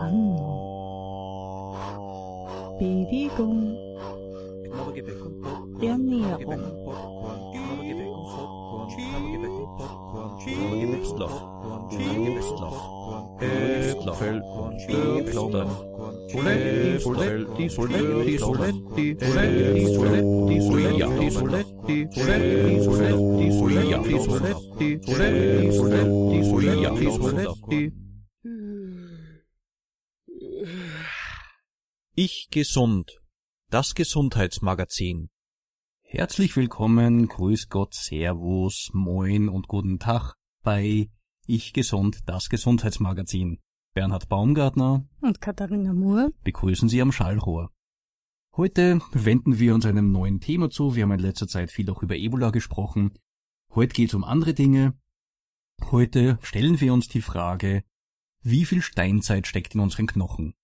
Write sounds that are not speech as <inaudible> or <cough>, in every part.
Ano? Baby kong yummy ako. Impfstoff. Impfstoff. Ich gesund. Das Gesundheitsmagazin. Herzlich willkommen, Grüß Gott, Servus, Moin und guten Tag bei Ich gesund, das Gesundheitsmagazin. Bernhard Baumgartner und Katharina Moore begrüßen Sie am Schallrohr. Heute wenden wir uns einem neuen Thema zu. Wir haben in letzter Zeit viel auch über Ebola gesprochen. Heute geht es um andere Dinge. Heute stellen wir uns die Frage, wie viel Steinzeit steckt in unseren Knochen?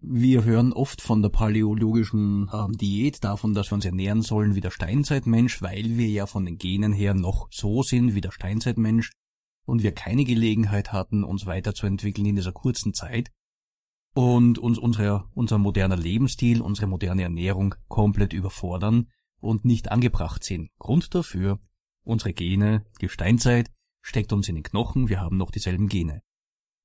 Wir hören oft von der paläologischen äh, Diät, davon, dass wir uns ernähren sollen wie der Steinzeitmensch, weil wir ja von den Genen her noch so sind wie der Steinzeitmensch und wir keine Gelegenheit hatten, uns weiterzuentwickeln in dieser kurzen Zeit und uns unsere, unser moderner Lebensstil, unsere moderne Ernährung komplett überfordern und nicht angebracht sind. Grund dafür, unsere Gene, die Steinzeit, steckt uns in den Knochen, wir haben noch dieselben Gene.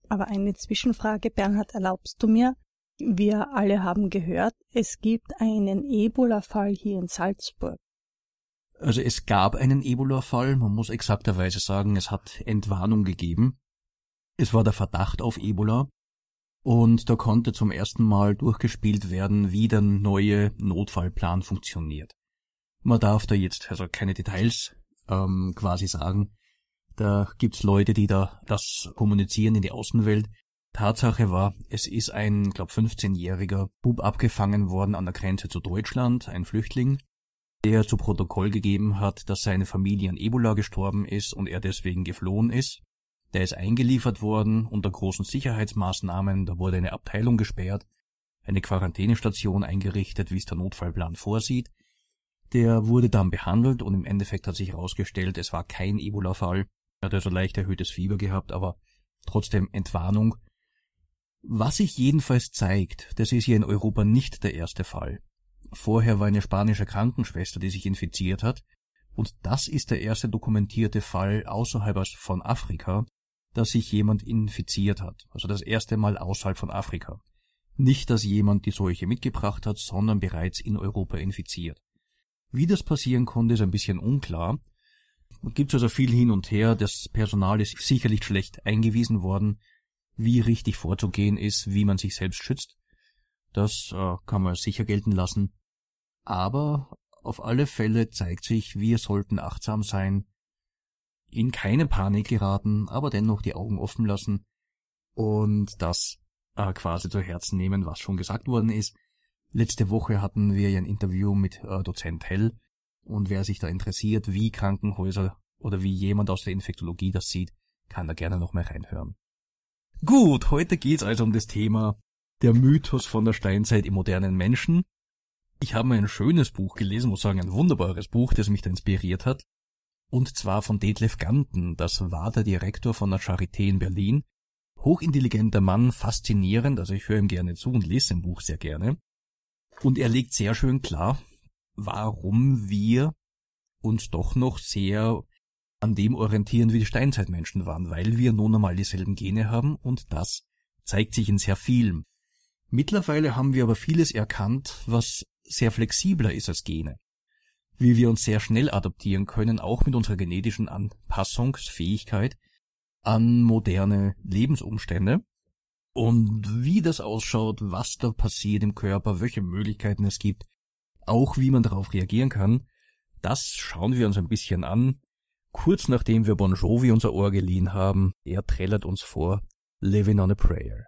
Aber eine Zwischenfrage, Bernhard, erlaubst du mir? Wir alle haben gehört, es gibt einen Ebola-Fall hier in Salzburg. Also es gab einen Ebola-Fall, man muss exakterweise sagen, es hat Entwarnung gegeben. Es war der Verdacht auf Ebola und da konnte zum ersten Mal durchgespielt werden, wie der neue Notfallplan funktioniert. Man darf da jetzt also keine Details ähm, quasi sagen. Da gibt's Leute, die da das kommunizieren in die Außenwelt. Tatsache war, es ist ein, glaub 15-jähriger Bub abgefangen worden an der Grenze zu Deutschland, ein Flüchtling, der zu Protokoll gegeben hat, dass seine Familie an Ebola gestorben ist und er deswegen geflohen ist. Der ist eingeliefert worden unter großen Sicherheitsmaßnahmen, da wurde eine Abteilung gesperrt, eine Quarantänestation eingerichtet, wie es der Notfallplan vorsieht. Der wurde dann behandelt und im Endeffekt hat sich herausgestellt, es war kein Ebola-Fall. Er hat also leicht erhöhtes Fieber gehabt, aber trotzdem Entwarnung. Was sich jedenfalls zeigt, das ist hier in Europa nicht der erste Fall. Vorher war eine spanische Krankenschwester, die sich infiziert hat, und das ist der erste dokumentierte Fall außerhalb von Afrika, dass sich jemand infiziert hat, also das erste Mal außerhalb von Afrika. Nicht, dass jemand die Seuche mitgebracht hat, sondern bereits in Europa infiziert. Wie das passieren konnte, ist ein bisschen unklar. Gibt also viel hin und her, das Personal ist sicherlich schlecht eingewiesen worden, wie richtig vorzugehen ist, wie man sich selbst schützt. Das äh, kann man sicher gelten lassen. Aber auf alle Fälle zeigt sich, wir sollten achtsam sein, in keine Panik geraten, aber dennoch die Augen offen lassen und das äh, quasi zu Herzen nehmen, was schon gesagt worden ist. Letzte Woche hatten wir ja ein Interview mit äh, Dozent Hell und wer sich da interessiert, wie Krankenhäuser oder wie jemand aus der Infektologie das sieht, kann da gerne noch mal reinhören. Gut, heute geht's also um das Thema der Mythos von der Steinzeit im modernen Menschen. Ich habe ein schönes Buch gelesen, muss sagen, ein wunderbares Buch, das mich da inspiriert hat. Und zwar von Detlef Ganten, das war der Direktor von der Charité in Berlin. Hochintelligenter Mann, faszinierend, also ich höre ihm gerne zu und lese sein Buch sehr gerne. Und er legt sehr schön klar, warum wir uns doch noch sehr an dem orientieren, wie die Steinzeitmenschen waren, weil wir nun einmal dieselben Gene haben und das zeigt sich in sehr vielem. Mittlerweile haben wir aber vieles erkannt, was sehr flexibler ist als Gene. Wie wir uns sehr schnell adaptieren können, auch mit unserer genetischen Anpassungsfähigkeit an moderne Lebensumstände. Und wie das ausschaut, was da passiert im Körper, welche Möglichkeiten es gibt, auch wie man darauf reagieren kann, das schauen wir uns ein bisschen an. Kurz nachdem wir Bon Jovi unser Ohr geliehen haben, er trällert uns vor Living on a Prayer.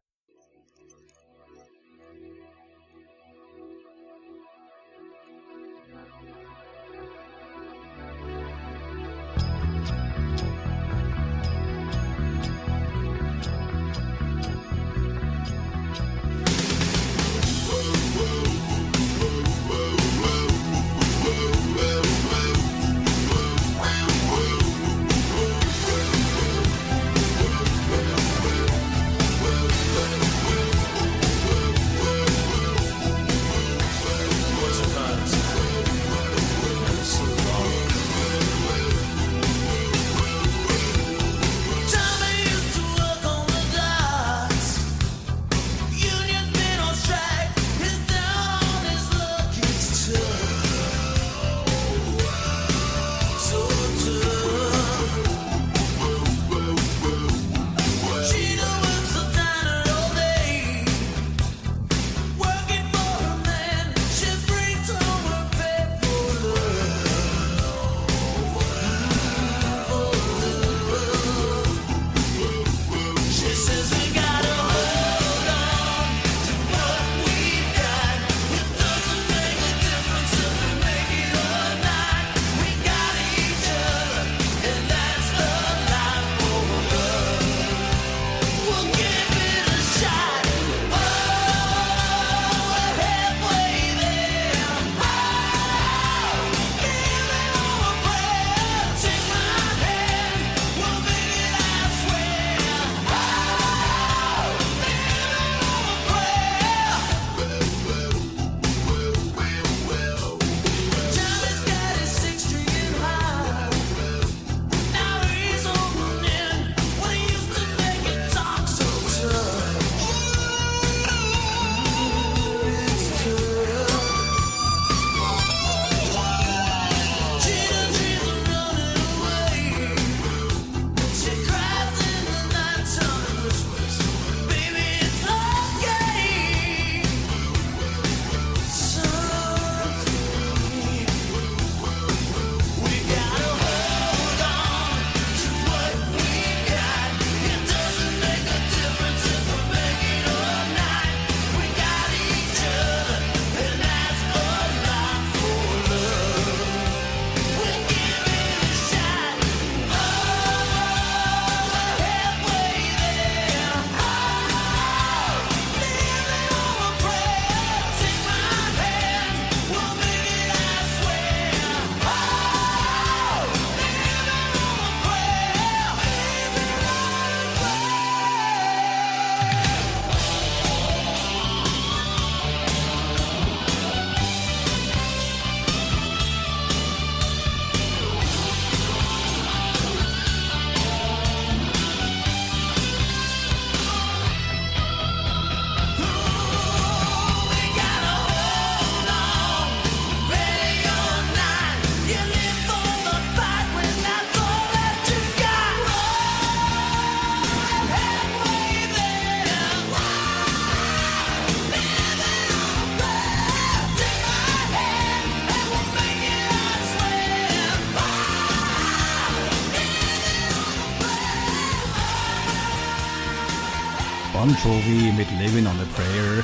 Jovi mit Living on a Prayer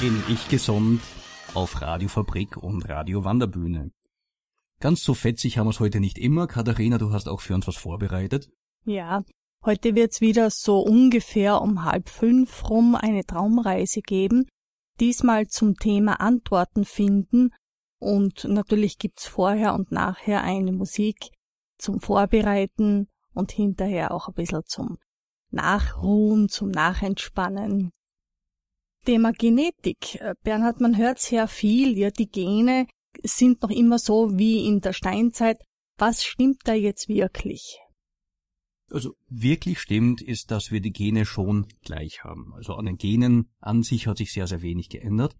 in Ich Gesund auf Radio Fabrik und Radio Wanderbühne. Ganz so fetzig haben wir es heute nicht immer. Katharina, du hast auch für uns was vorbereitet. Ja, heute wird's wieder so ungefähr um halb fünf rum eine Traumreise geben. Diesmal zum Thema Antworten finden und natürlich gibt's vorher und nachher eine Musik zum Vorbereiten und hinterher auch ein bisschen zum Nachruhen, zum Nachentspannen. Thema Genetik. Äh, Bernhard, man hört sehr viel, ja, die Gene sind noch immer so wie in der Steinzeit. Was stimmt da jetzt wirklich? Also wirklich stimmt ist, dass wir die Gene schon gleich haben. Also an den Genen an sich hat sich sehr, sehr wenig geändert.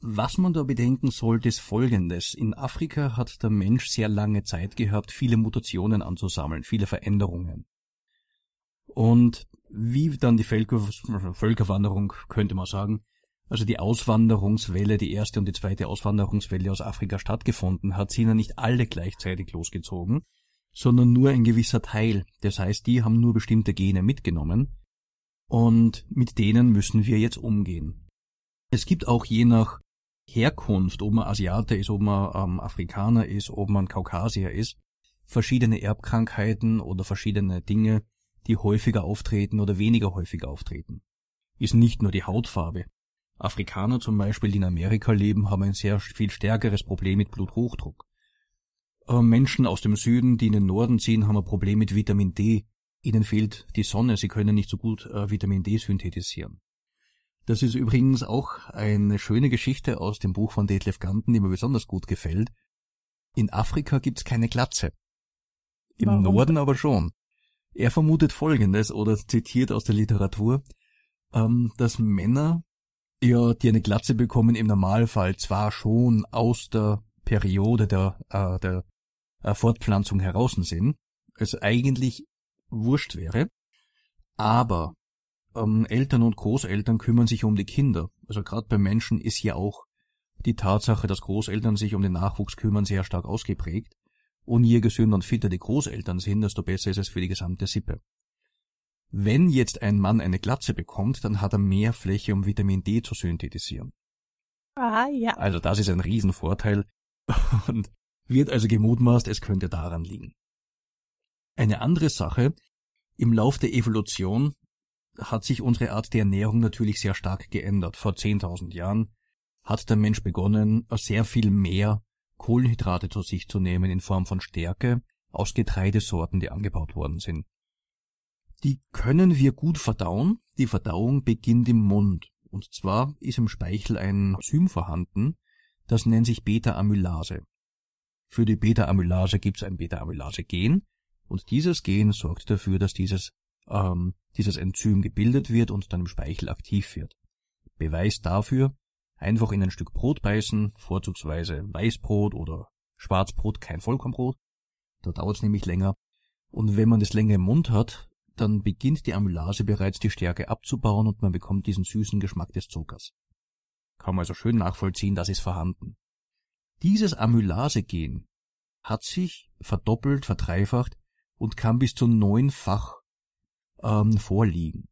Was man da bedenken sollte, ist Folgendes. In Afrika hat der Mensch sehr lange Zeit gehabt, viele Mutationen anzusammeln, viele Veränderungen. Und wie dann die Völker, Völkerwanderung, könnte man sagen, also die Auswanderungswelle, die erste und die zweite Auswanderungswelle aus Afrika stattgefunden hat, sind ja nicht alle gleichzeitig losgezogen, sondern nur ein gewisser Teil. Das heißt, die haben nur bestimmte Gene mitgenommen und mit denen müssen wir jetzt umgehen. Es gibt auch je nach Herkunft, ob man Asiate ist, ob man ähm, Afrikaner ist, ob man Kaukasier ist, verschiedene Erbkrankheiten oder verschiedene Dinge, die häufiger auftreten oder weniger häufig auftreten. Ist nicht nur die Hautfarbe. Afrikaner zum Beispiel, die in Amerika leben, haben ein sehr viel stärkeres Problem mit Bluthochdruck. Äh, Menschen aus dem Süden, die in den Norden ziehen, haben ein Problem mit Vitamin D. Ihnen fehlt die Sonne, sie können nicht so gut äh, Vitamin D synthetisieren. Das ist übrigens auch eine schöne Geschichte aus dem Buch von Detlef Ganten, die mir besonders gut gefällt. In Afrika gibt's keine Glatze. Im Warum? Norden aber schon. Er vermutet Folgendes oder zitiert aus der Literatur, ähm, dass Männer, ja, die eine Glatze bekommen, im Normalfall zwar schon aus der Periode der, äh, der äh, Fortpflanzung heraus sind, es eigentlich wurscht wäre, aber ähm, Eltern und Großeltern kümmern sich um die Kinder. Also gerade bei Menschen ist ja auch die Tatsache, dass Großeltern sich um den Nachwuchs kümmern, sehr stark ausgeprägt. Und je gesünder und fitter die Großeltern sind, desto besser ist es für die gesamte Sippe. Wenn jetzt ein Mann eine Glatze bekommt, dann hat er mehr Fläche, um Vitamin D zu synthetisieren. Ah, ja. Also das ist ein Riesenvorteil <laughs> und wird also gemutmaßt, es könnte daran liegen. Eine andere Sache, im Lauf der Evolution hat sich unsere Art der Ernährung natürlich sehr stark geändert. Vor 10.000 Jahren hat der Mensch begonnen, sehr viel mehr Kohlenhydrate zu sich zu nehmen in Form von Stärke aus Getreidesorten, die angebaut worden sind. Die können wir gut verdauen. Die Verdauung beginnt im Mund. Und zwar ist im Speichel ein Enzym vorhanden, das nennt sich Beta-Amylase. Für die Beta-Amylase gibt es ein Beta-Amylase-Gen und dieses Gen sorgt dafür, dass dieses, ähm, dieses Enzym gebildet wird und dann im Speichel aktiv wird. Beweis dafür, Einfach in ein Stück Brot beißen, vorzugsweise Weißbrot oder Schwarzbrot, kein Vollkornbrot. Da dauert es nämlich länger. Und wenn man das länger im Mund hat, dann beginnt die Amylase bereits die Stärke abzubauen und man bekommt diesen süßen Geschmack des Zuckers. Kann man also schön nachvollziehen, das ist vorhanden. Dieses Amylase-Gen hat sich verdoppelt, verdreifacht und kann bis zu neunfach ähm, vorliegen.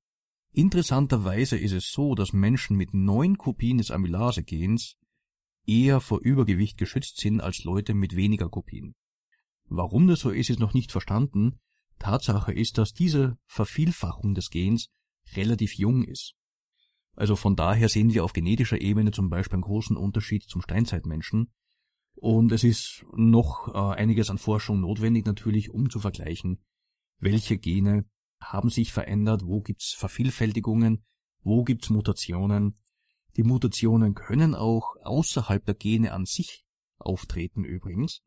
Interessanterweise ist es so, dass Menschen mit neun Kopien des Amylase-Gens eher vor Übergewicht geschützt sind als Leute mit weniger Kopien. Warum das so ist, ist noch nicht verstanden. Tatsache ist, dass diese Vervielfachung des Gens relativ jung ist. Also von daher sehen wir auf genetischer Ebene zum Beispiel einen großen Unterschied zum Steinzeitmenschen. Und es ist noch äh, einiges an Forschung notwendig natürlich, um zu vergleichen, welche Gene haben sich verändert, wo gibt's Vervielfältigungen, wo gibt's Mutationen. Die Mutationen können auch außerhalb der Gene an sich auftreten übrigens.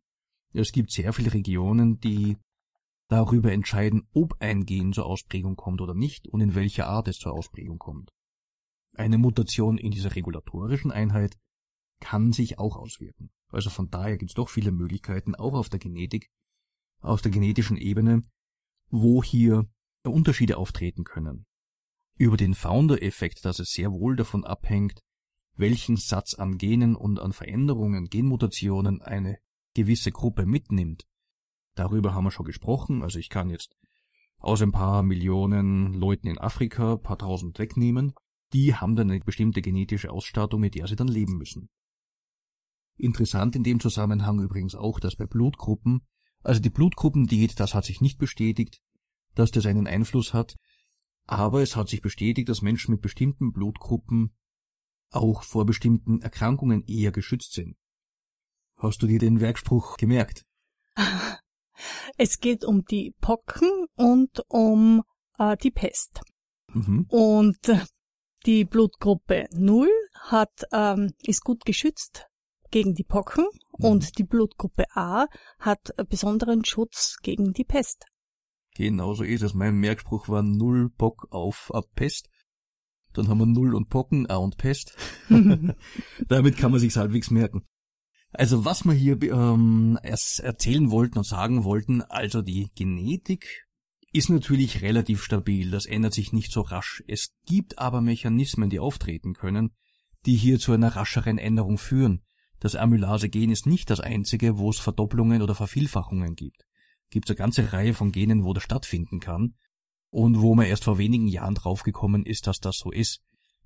Es gibt sehr viele Regionen, die darüber entscheiden, ob ein Gen zur Ausprägung kommt oder nicht und in welcher Art es zur Ausprägung kommt. Eine Mutation in dieser regulatorischen Einheit kann sich auch auswirken. Also von daher gibt es doch viele Möglichkeiten, auch auf der Genetik, auf der genetischen Ebene, wo hier Unterschiede auftreten können. Über den Founder-Effekt, dass es sehr wohl davon abhängt, welchen Satz an Genen und an Veränderungen, Genmutationen eine gewisse Gruppe mitnimmt. Darüber haben wir schon gesprochen, also ich kann jetzt aus ein paar Millionen Leuten in Afrika, paar tausend wegnehmen, die haben dann eine bestimmte genetische Ausstattung, mit der sie dann leben müssen. Interessant in dem Zusammenhang übrigens auch, dass bei Blutgruppen, also die Blutgruppendiät, das hat sich nicht bestätigt, dass das einen Einfluss hat, aber es hat sich bestätigt, dass Menschen mit bestimmten Blutgruppen auch vor bestimmten Erkrankungen eher geschützt sind. Hast du dir den Werkspruch gemerkt? <laughs> Es geht um die Pocken und um äh, die Pest. Mhm. Und äh, die Blutgruppe 0 hat, ähm, ist gut geschützt gegen die Pocken Mhm. und die Blutgruppe A hat besonderen Schutz gegen die Pest. Genau so ist es. Mein Merkspruch war null Bock auf Pest. Dann haben wir Null und Pocken, A und Pest. <laughs> <laughs> Damit kann man sich halbwegs merken. Also was wir hier ähm, erst erzählen wollten und sagen wollten, also die Genetik ist natürlich relativ stabil, das ändert sich nicht so rasch. Es gibt aber Mechanismen, die auftreten können, die hier zu einer rascheren Änderung führen. Das Amylase-Gen ist nicht das einzige, wo es Verdopplungen oder Vervielfachungen gibt. Gibt eine ganze Reihe von Genen, wo das stattfinden kann und wo man erst vor wenigen Jahren draufgekommen ist, dass das so ist.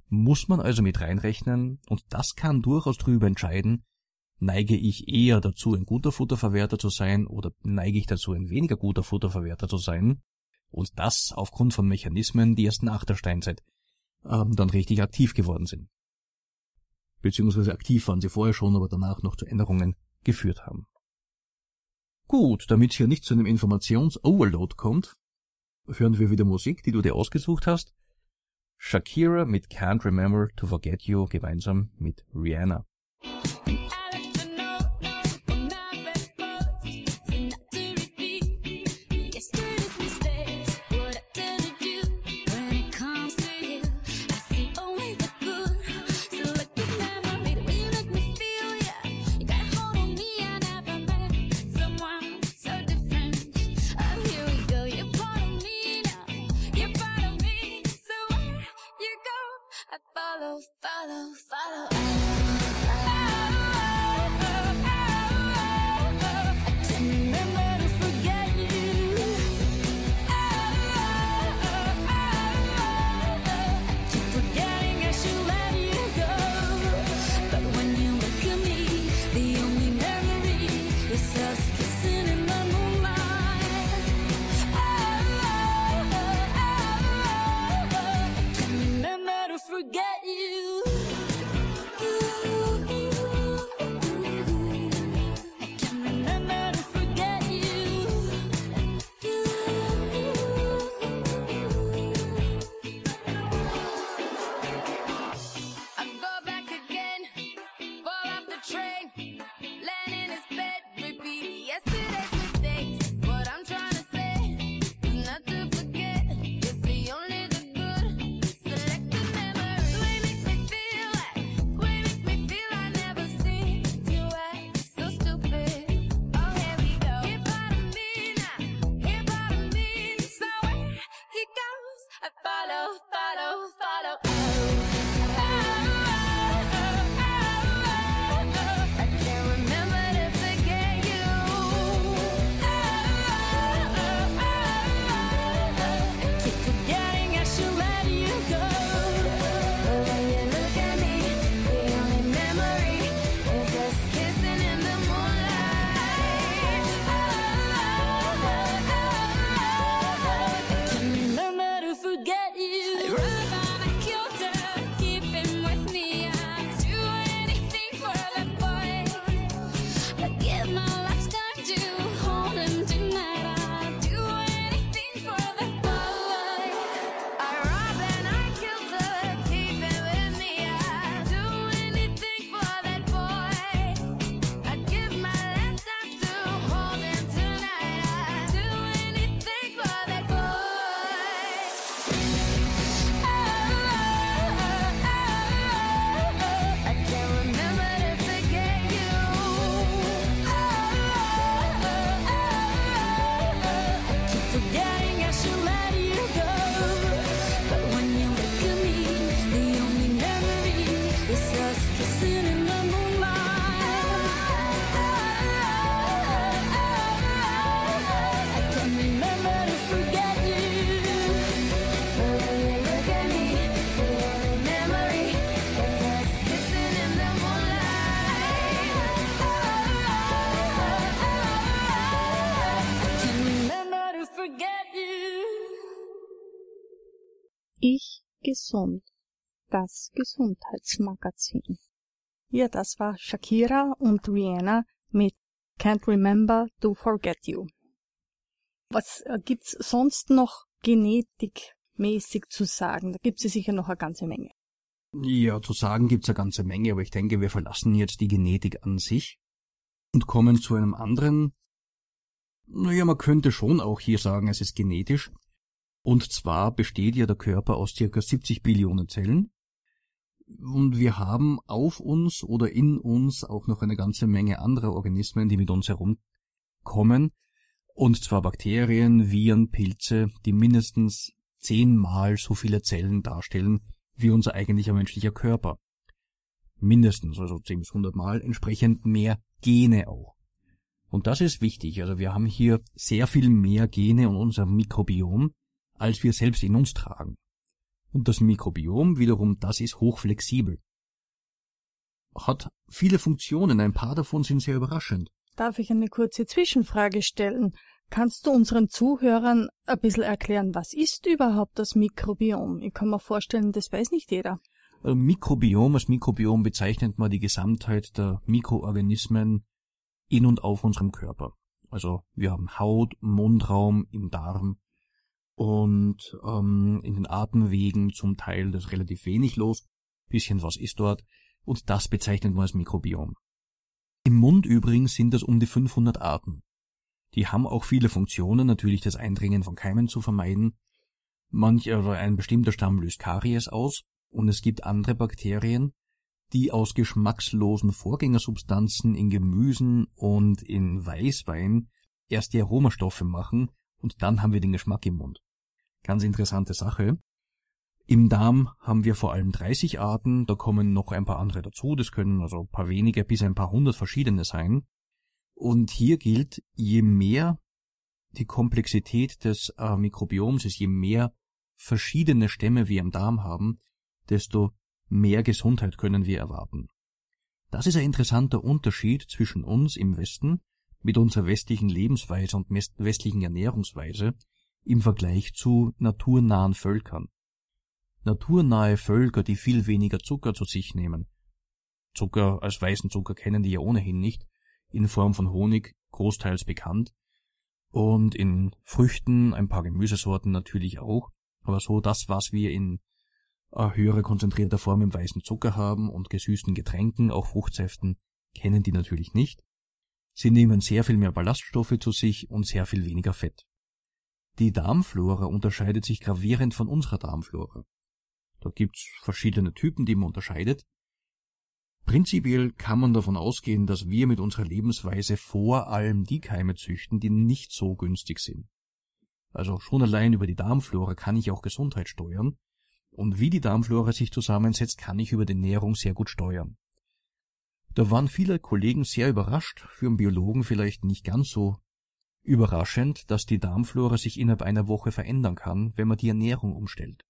Muss man also mit reinrechnen und das kann durchaus drüber entscheiden, neige ich eher dazu, ein guter Futterverwerter zu sein oder neige ich dazu, ein weniger guter Futterverwerter zu sein. Und das aufgrund von Mechanismen, die erst nach der Steinzeit ähm, dann richtig aktiv geworden sind. Beziehungsweise aktiv waren sie vorher schon, aber danach noch zu Änderungen geführt haben. Gut, damit es hier nicht zu einem Informations-Overload kommt, hören wir wieder Musik, die du dir ausgesucht hast. Shakira mit Can't Remember to Forget You gemeinsam mit Rihanna. Follow, follow, follow. I can't remember to forget gesund. Das Gesundheitsmagazin. Ja, das war Shakira und Rihanna mit Can't Remember to Forget You. Was äh, gibt's sonst noch genetikmäßig zu sagen? Da gibt's ja sicher noch eine ganze Menge. Ja, zu sagen gibt's eine ganze Menge, aber ich denke, wir verlassen jetzt die Genetik an sich und kommen zu einem anderen. Naja, man könnte schon auch hier sagen, es ist genetisch. Und zwar besteht ja der Körper aus circa 70 Billionen Zellen. Und wir haben auf uns oder in uns auch noch eine ganze Menge anderer Organismen, die mit uns herumkommen. Und zwar Bakterien, Viren, Pilze, die mindestens zehnmal so viele Zellen darstellen wie unser eigentlicher menschlicher Körper. Mindestens, also 10 bis 100 Mal, entsprechend mehr Gene auch. Und das ist wichtig. Also wir haben hier sehr viel mehr Gene in unserem Mikrobiom, als wir selbst in uns tragen. Und das Mikrobiom wiederum, das ist hochflexibel. Hat viele Funktionen, ein paar davon sind sehr überraschend. Darf ich eine kurze Zwischenfrage stellen? Kannst du unseren Zuhörern ein bisschen erklären, was ist überhaupt das Mikrobiom? Ich kann mir vorstellen, das weiß nicht jeder. Äh, Mikrobiom, als Mikrobiom bezeichnet man die Gesamtheit der Mikroorganismen in und auf unserem Körper. Also wir haben Haut, Mundraum, im Darm, und ähm, in den Atemwegen zum Teil das relativ wenig los, bisschen was ist dort und das bezeichnet man als Mikrobiom. Im Mund übrigens sind das um die 500 Arten. Die haben auch viele Funktionen, natürlich das Eindringen von Keimen zu vermeiden. Manch oder ein bestimmter Stamm löst Karies aus und es gibt andere Bakterien, die aus geschmackslosen Vorgängersubstanzen in Gemüsen und in Weißwein erst die Aromastoffe machen und dann haben wir den Geschmack im Mund. Ganz interessante Sache. Im Darm haben wir vor allem 30 Arten, da kommen noch ein paar andere dazu, das können also ein paar wenige bis ein paar hundert verschiedene sein. Und hier gilt, je mehr die Komplexität des äh, Mikrobioms ist, je mehr verschiedene Stämme wir im Darm haben, desto mehr Gesundheit können wir erwarten. Das ist ein interessanter Unterschied zwischen uns im Westen mit unserer westlichen Lebensweise und westlichen Ernährungsweise im Vergleich zu naturnahen Völkern. Naturnahe Völker, die viel weniger Zucker zu sich nehmen. Zucker als weißen Zucker kennen die ja ohnehin nicht, in Form von Honig großteils bekannt und in Früchten ein paar Gemüsesorten natürlich auch, aber so das, was wir in höherer konzentrierter Form im weißen Zucker haben und gesüßten Getränken, auch Fruchtsäften, kennen die natürlich nicht. Sie nehmen sehr viel mehr Ballaststoffe zu sich und sehr viel weniger Fett. Die Darmflora unterscheidet sich gravierend von unserer Darmflora. Da gibt's verschiedene Typen, die man unterscheidet. Prinzipiell kann man davon ausgehen, dass wir mit unserer Lebensweise vor allem die Keime züchten, die nicht so günstig sind. Also schon allein über die Darmflora kann ich auch Gesundheit steuern, und wie die Darmflora sich zusammensetzt, kann ich über die Ernährung sehr gut steuern. Da waren viele Kollegen sehr überrascht, für einen Biologen vielleicht nicht ganz so Überraschend, dass die Darmflora sich innerhalb einer Woche verändern kann, wenn man die Ernährung umstellt.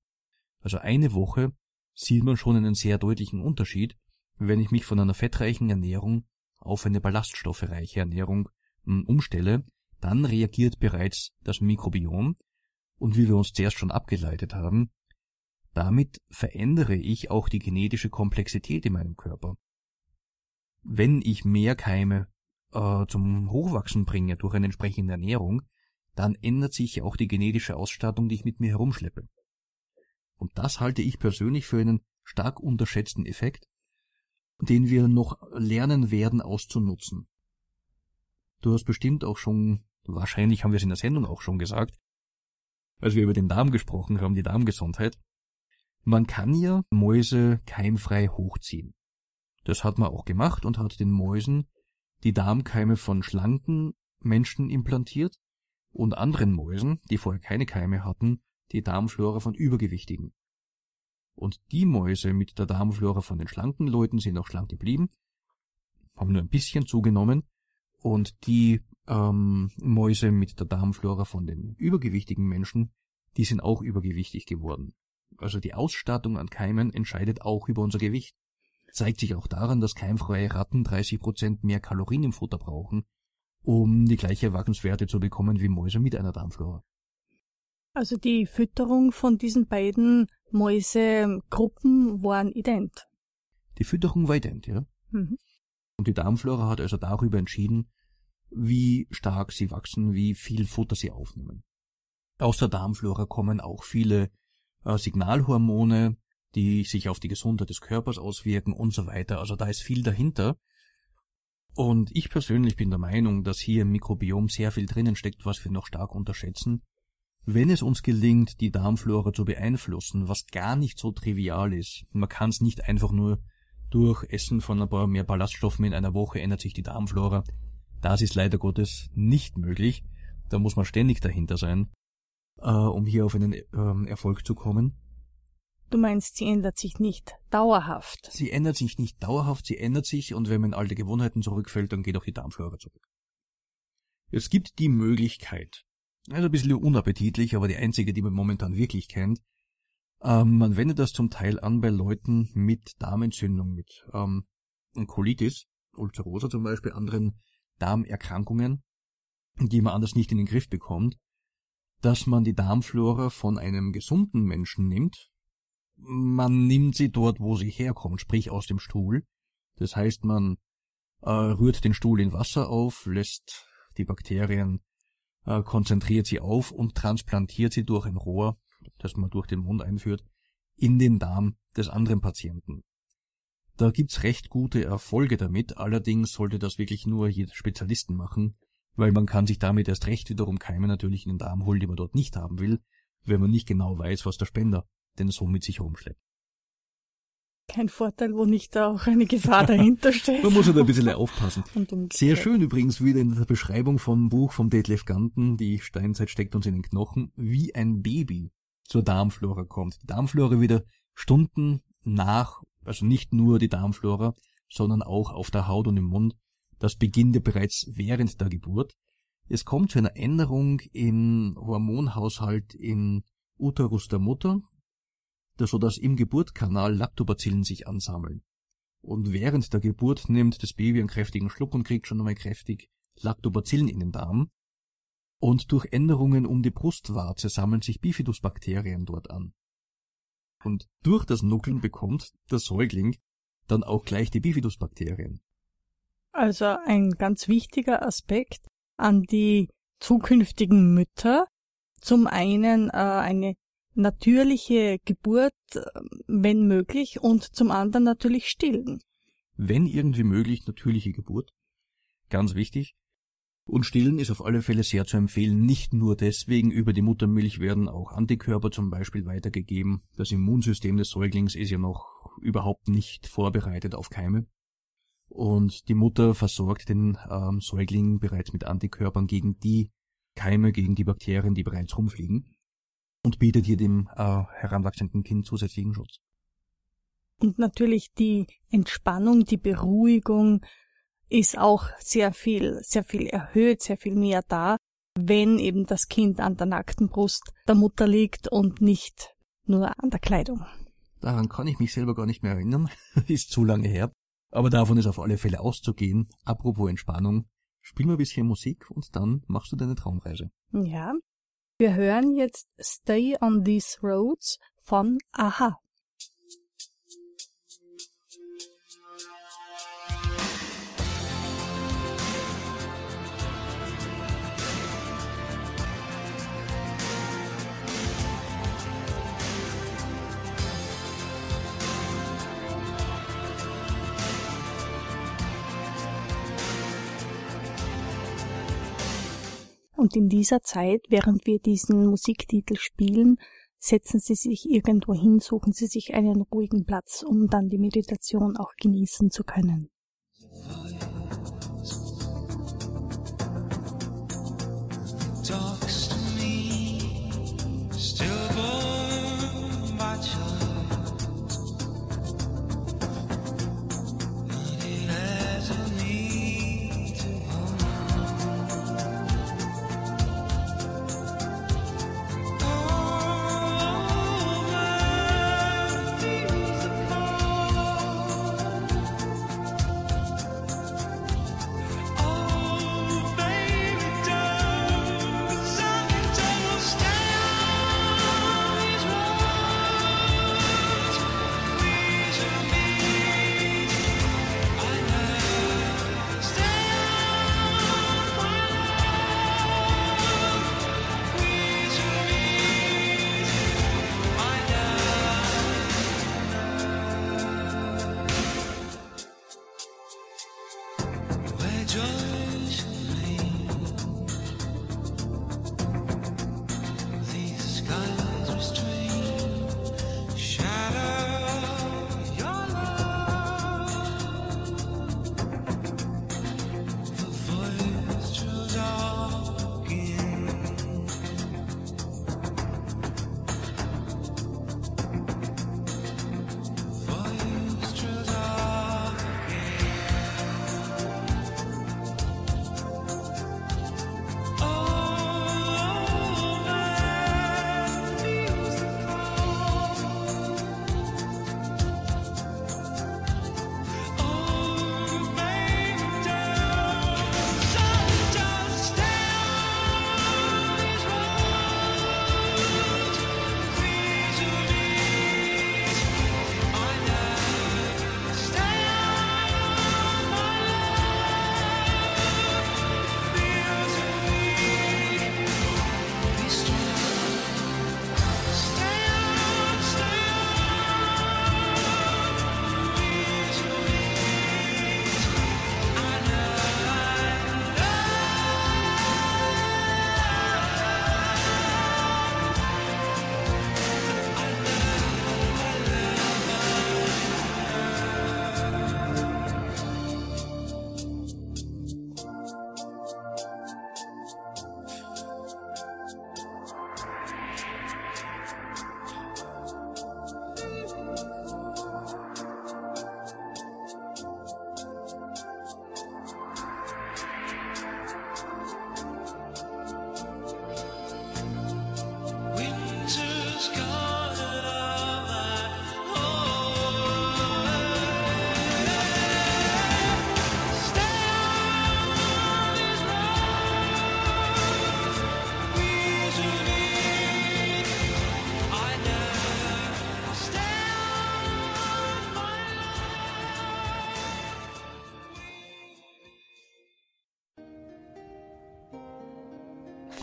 Also eine Woche sieht man schon einen sehr deutlichen Unterschied, wenn ich mich von einer fettreichen Ernährung auf eine ballaststoffreiche Ernährung hm, umstelle, dann reagiert bereits das Mikrobiom und wie wir uns zuerst schon abgeleitet haben, damit verändere ich auch die genetische Komplexität in meinem Körper. Wenn ich mehr Keime äh, zum Hochwachsen bringe durch eine entsprechende Ernährung, dann ändert sich auch die genetische Ausstattung, die ich mit mir herumschleppe. Und das halte ich persönlich für einen stark unterschätzten Effekt, den wir noch lernen werden auszunutzen. Du hast bestimmt auch schon, wahrscheinlich haben wir es in der Sendung auch schon gesagt, als wir über den Darm gesprochen haben, die Darmgesundheit. Man kann ja Mäuse keimfrei hochziehen. Das hat man auch gemacht und hat den Mäusen die Darmkeime von schlanken Menschen implantiert und anderen Mäusen, die vorher keine Keime hatten, die Darmflora von Übergewichtigen. Und die Mäuse mit der Darmflora von den schlanken Leuten sind auch schlank geblieben, haben nur ein bisschen zugenommen, und die ähm, Mäuse mit der Darmflora von den übergewichtigen Menschen, die sind auch übergewichtig geworden. Also die Ausstattung an Keimen entscheidet auch über unser Gewicht zeigt sich auch daran, dass keimfreie Ratten 30 Prozent mehr Kalorien im Futter brauchen, um die gleiche Wachstumswerte zu bekommen wie Mäuse mit einer Darmflora. Also die Fütterung von diesen beiden Mäusegruppen waren ident. Die Fütterung war ident, ja. Mhm. Und die Darmflora hat also darüber entschieden, wie stark sie wachsen, wie viel Futter sie aufnehmen. Aus der Darmflora kommen auch viele äh, Signalhormone, die sich auf die Gesundheit des Körpers auswirken und so weiter. Also da ist viel dahinter. Und ich persönlich bin der Meinung, dass hier im Mikrobiom sehr viel drinnen steckt, was wir noch stark unterschätzen. Wenn es uns gelingt, die Darmflora zu beeinflussen, was gar nicht so trivial ist, man kann es nicht einfach nur durch Essen von ein paar mehr Ballaststoffen in einer Woche ändert sich die Darmflora. Das ist leider Gottes nicht möglich. Da muss man ständig dahinter sein, äh, um hier auf einen ähm, Erfolg zu kommen. Du meinst, sie ändert sich nicht dauerhaft. Sie ändert sich nicht dauerhaft, sie ändert sich und wenn man in alte Gewohnheiten zurückfällt, dann geht auch die Darmflora zurück. Es gibt die Möglichkeit, also ein bisschen unappetitlich, aber die einzige, die man momentan wirklich kennt, ähm, man wendet das zum Teil an bei Leuten mit Darmentzündung, mit ähm, Colitis, Ulcerosa zum Beispiel, anderen Darmerkrankungen, die man anders nicht in den Griff bekommt, dass man die Darmflora von einem gesunden Menschen nimmt. Man nimmt sie dort, wo sie herkommt, sprich aus dem Stuhl. Das heißt, man äh, rührt den Stuhl in Wasser auf, lässt die Bakterien, äh, konzentriert sie auf und transplantiert sie durch ein Rohr das man durch den Mund einführt, in den Darm des anderen Patienten. Da gibt's recht gute Erfolge damit, allerdings sollte das wirklich nur jeder Spezialisten machen, weil man kann sich damit erst recht wiederum Keime natürlich in den Darm holen, die man dort nicht haben will, wenn man nicht genau weiß, was der Spender denn so mit sich rumschleppt. Kein Vorteil, wo nicht auch eine Gefahr dahinter steht. Man muss halt ein bisschen aufpassen. <laughs> Sehr schön übrigens wieder in der Beschreibung vom Buch vom Detlef Ganten, die Steinzeit steckt uns in den Knochen, wie ein Baby zur Darmflora kommt. Die Darmflora wieder Stunden nach, also nicht nur die Darmflora, sondern auch auf der Haut und im Mund. Das beginnt ja bereits während der Geburt. Es kommt zu einer Änderung im Hormonhaushalt im Uterus der Mutter, so dass im Geburtskanal Lactobacillen sich ansammeln. Und während der Geburt nimmt das Baby einen kräftigen Schluck und kriegt schon einmal kräftig Lactobacillen in den Darm und durch Änderungen um die Brustwarze sammeln sich Bifidusbakterien dort an. Und durch das Nuckeln bekommt der Säugling dann auch gleich die Bifidusbakterien. Also ein ganz wichtiger Aspekt an die zukünftigen Mütter. Zum einen äh, eine natürliche Geburt, äh, wenn möglich, und zum anderen natürlich stillen. Wenn irgendwie möglich, natürliche Geburt. Ganz wichtig. Und Stillen ist auf alle Fälle sehr zu empfehlen. Nicht nur deswegen, über die Muttermilch werden auch Antikörper zum Beispiel weitergegeben. Das Immunsystem des Säuglings ist ja noch überhaupt nicht vorbereitet auf Keime. Und die Mutter versorgt den ähm, Säugling bereits mit Antikörpern gegen die Keime, gegen die Bakterien, die bereits rumfliegen. Und bietet hier dem äh, heranwachsenden Kind zusätzlichen Schutz. Und natürlich die Entspannung, die Beruhigung, ist auch sehr viel, sehr viel erhöht, sehr viel mehr da, wenn eben das Kind an der nackten Brust der Mutter liegt und nicht nur an der Kleidung. Daran kann ich mich selber gar nicht mehr erinnern, <laughs> ist zu lange her. Aber davon ist auf alle Fälle auszugehen. Apropos Entspannung, spiel mal ein bisschen Musik und dann machst du deine Traumreise. Ja. Wir hören jetzt Stay on These Roads von Aha. Und in dieser Zeit, während wir diesen Musiktitel spielen, setzen Sie sich irgendwo hin, suchen Sie sich einen ruhigen Platz, um dann die Meditation auch genießen zu können.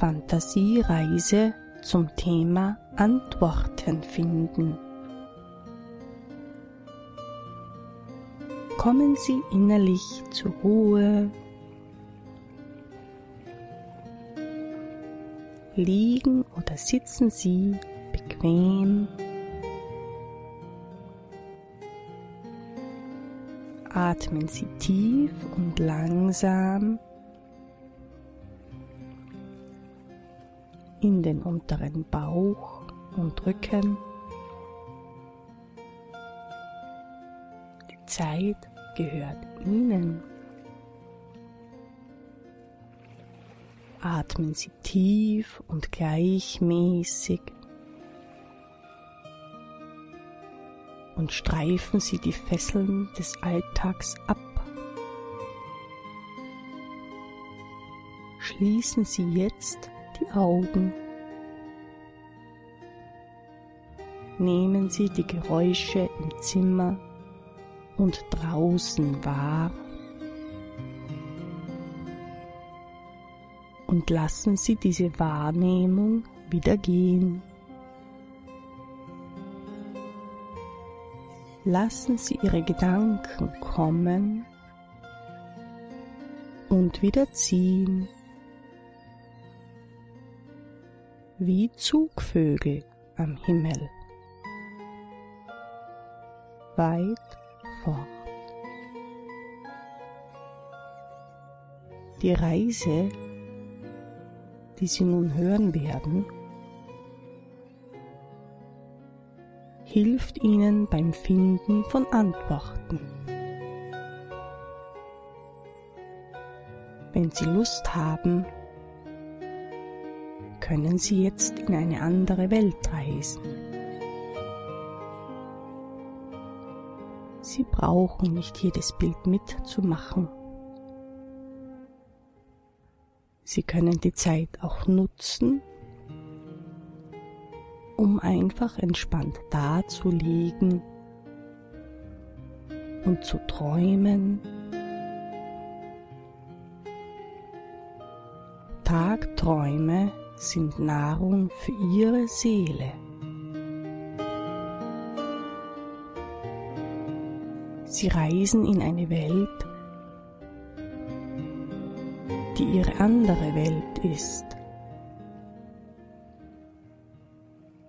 Fantasiereise zum Thema Antworten finden. Kommen Sie innerlich zur Ruhe. Liegen oder sitzen Sie bequem. Atmen Sie tief und langsam in den unteren Bauch und Rücken. Die Zeit gehört Ihnen. Atmen Sie tief und gleichmäßig und streifen Sie die Fesseln des Alltags ab. Schließen Sie jetzt die Augen. Nehmen Sie die Geräusche im Zimmer und draußen wahr und lassen Sie diese Wahrnehmung wieder gehen. Lassen Sie Ihre Gedanken kommen und wieder ziehen. Wie Zugvögel am Himmel. Weit fort. Die Reise, die Sie nun hören werden, hilft Ihnen beim Finden von Antworten. Wenn Sie Lust haben, können Sie jetzt in eine andere Welt reisen. Sie brauchen nicht jedes Bild mitzumachen. Sie können die Zeit auch nutzen, um einfach entspannt dazulegen und zu träumen. Tagträume sind Nahrung für ihre Seele. Sie reisen in eine Welt, die ihre andere Welt ist.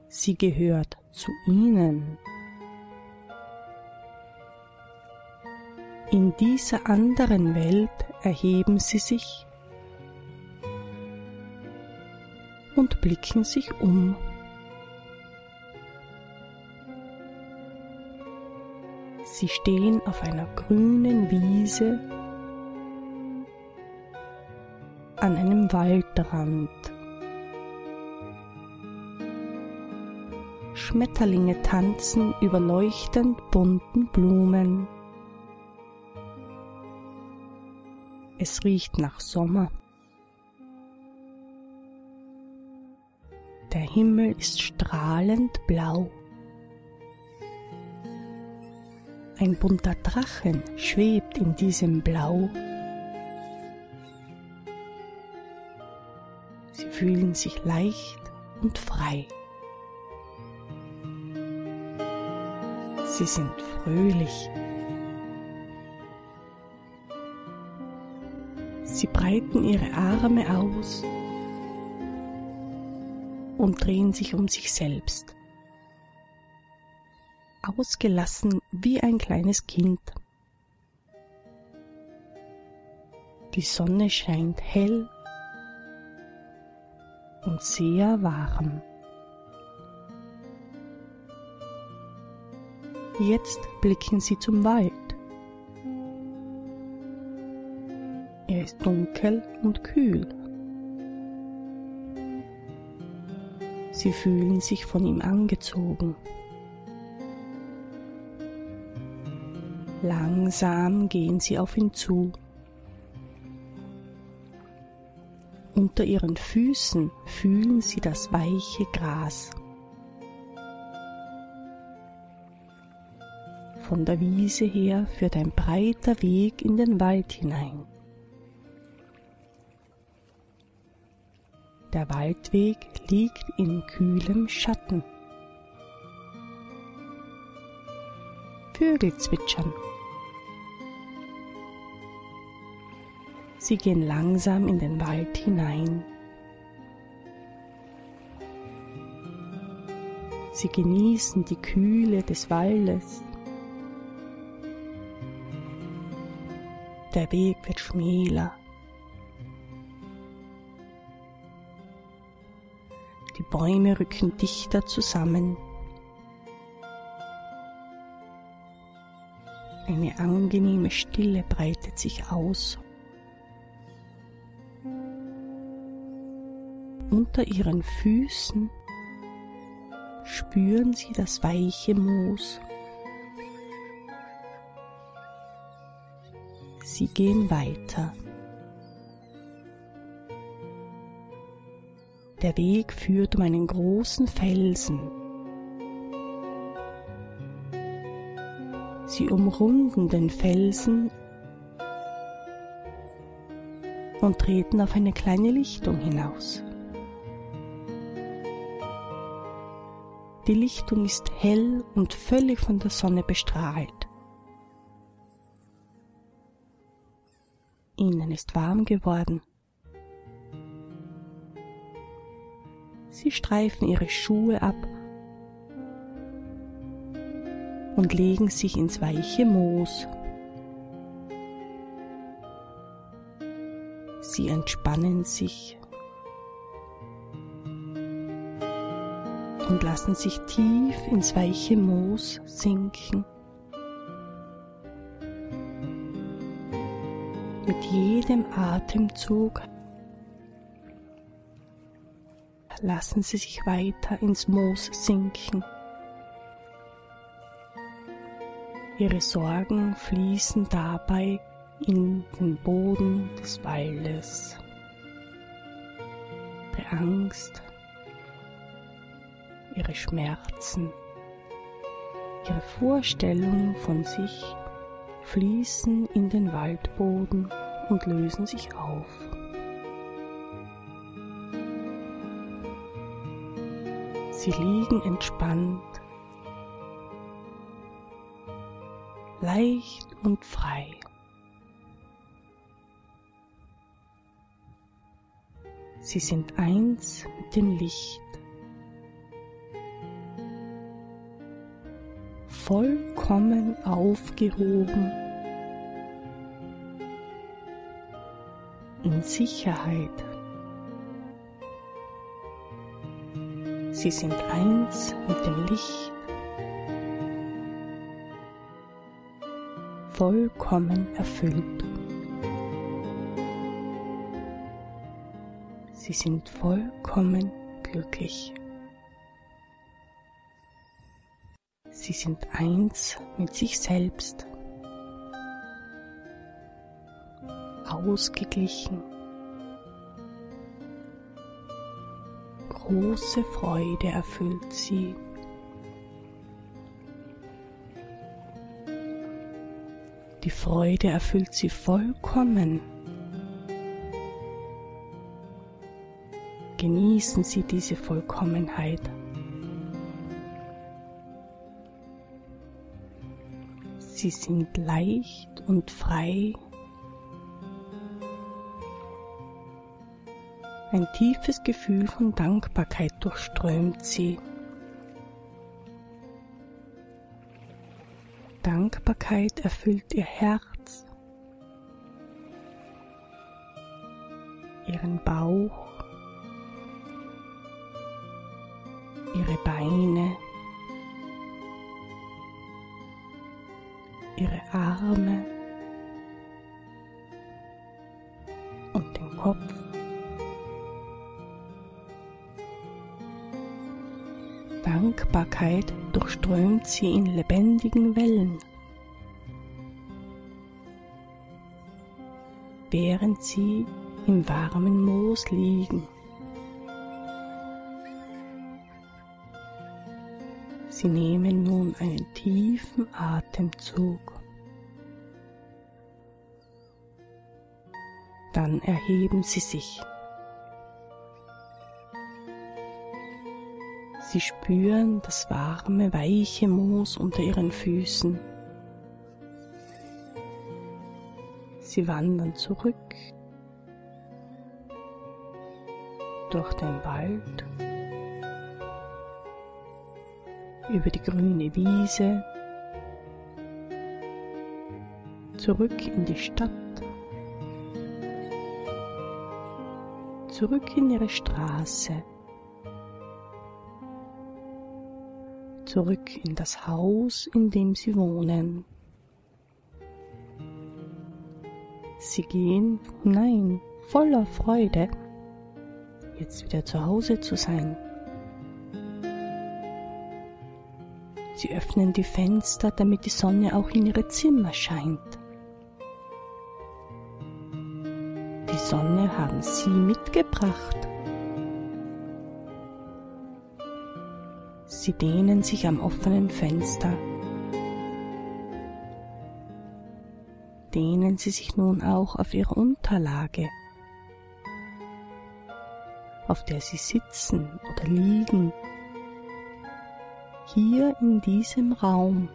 Sie gehört zu ihnen. In dieser anderen Welt erheben sie sich und blicken sich um. Sie stehen auf einer grünen Wiese an einem Waldrand. Schmetterlinge tanzen über leuchtend bunten Blumen. Es riecht nach Sommer. Himmel ist strahlend blau. Ein bunter Drachen schwebt in diesem Blau. Sie fühlen sich leicht und frei. Sie sind fröhlich. Sie breiten ihre Arme aus und drehen sich um sich selbst. Ausgelassen wie ein kleines Kind. Die Sonne scheint hell und sehr warm. Jetzt blicken sie zum Wald. Er ist dunkel und kühl. Sie fühlen sich von ihm angezogen. Langsam gehen sie auf ihn zu. Unter ihren Füßen fühlen sie das weiche Gras. Von der Wiese her führt ein breiter Weg in den Wald hinein. Der Waldweg liegt in kühlem Schatten. Vögel zwitschern. Sie gehen langsam in den Wald hinein. Sie genießen die Kühle des Waldes. Der Weg wird schmäler. Bäume rücken dichter zusammen. Eine angenehme Stille breitet sich aus. Unter ihren Füßen spüren sie das weiche Moos. Sie gehen weiter. Der Weg führt um einen großen Felsen. Sie umrunden den Felsen und treten auf eine kleine Lichtung hinaus. Die Lichtung ist hell und völlig von der Sonne bestrahlt. Ihnen ist warm geworden. Sie streifen ihre Schuhe ab und legen sich ins weiche Moos. Sie entspannen sich und lassen sich tief ins weiche Moos sinken. Mit jedem Atemzug lassen Sie sich weiter ins Moos sinken. Ihre Sorgen fließen dabei in den Boden des Waldes. Ihre Angst, ihre Schmerzen, ihre Vorstellungen von sich fließen in den Waldboden und lösen sich auf. Sie liegen entspannt, leicht und frei. Sie sind eins mit dem Licht. vollkommen aufgehoben, in Sicherheit. Sie sind eins mit dem Licht, vollkommen erfüllt. Sie sind vollkommen glücklich. Sie sind eins mit sich selbst, ausgeglichen. Große Freude erfüllt sie. Die Freude erfüllt sie vollkommen. Genießen Sie diese Vollkommenheit. Sie sind leicht und frei. Ein tiefes Gefühl von Dankbarkeit durchströmt sie. Dankbarkeit erfüllt ihr Herz, ihren Bauch, ihre Beine, ihre Arme und den Kopf. Dankbarkeit durchströmt sie in lebendigen Wellen, während sie im warmen Moos liegen. Sie nehmen nun einen tiefen Atemzug. Dann erheben Sie sich. Sie spüren das warme, weiche Moos unter ihren Füßen. Sie wandern zurück durch den Wald, über die grüne Wiese, zurück in die Stadt, zurück in ihre Straße, zurück in das Haus, in dem sie wohnen. Sie gehen hinein, voller Freude, jetzt wieder zu Hause zu sein. Sie öffnen die Fenster, damit die Sonne auch in ihre Zimmer scheint. Die Sonne haben Sie mitgebracht. Sie dehnen sich am offenen Fenster. Dehnen Sie sich nun auch auf Ihre Unterlage, auf der Sie sitzen oder liegen, hier in diesem Raum.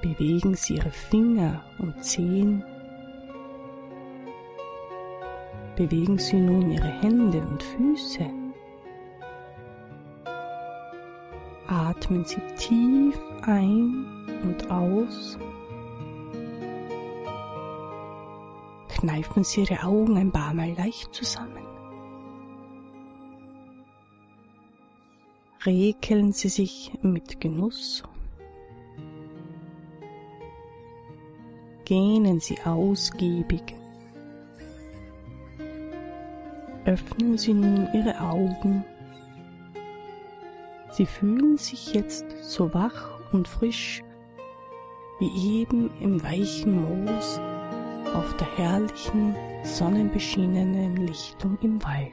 Bewegen Sie Ihre Finger und Zehen. Bewegen Sie nun Ihre Hände und Füße. Atmen Sie tief ein und aus. Kneifen Sie Ihre Augen ein paar Mal leicht zusammen. Rekeln Sie sich mit Genuss gähnen Sie ausgiebig. Öffnen Sie nun Ihre Augen. Sie fühlen sich jetzt so wach und frisch wie eben im weichen Moos auf der herrlichen, sonnenbeschienenen Lichtung im Wald.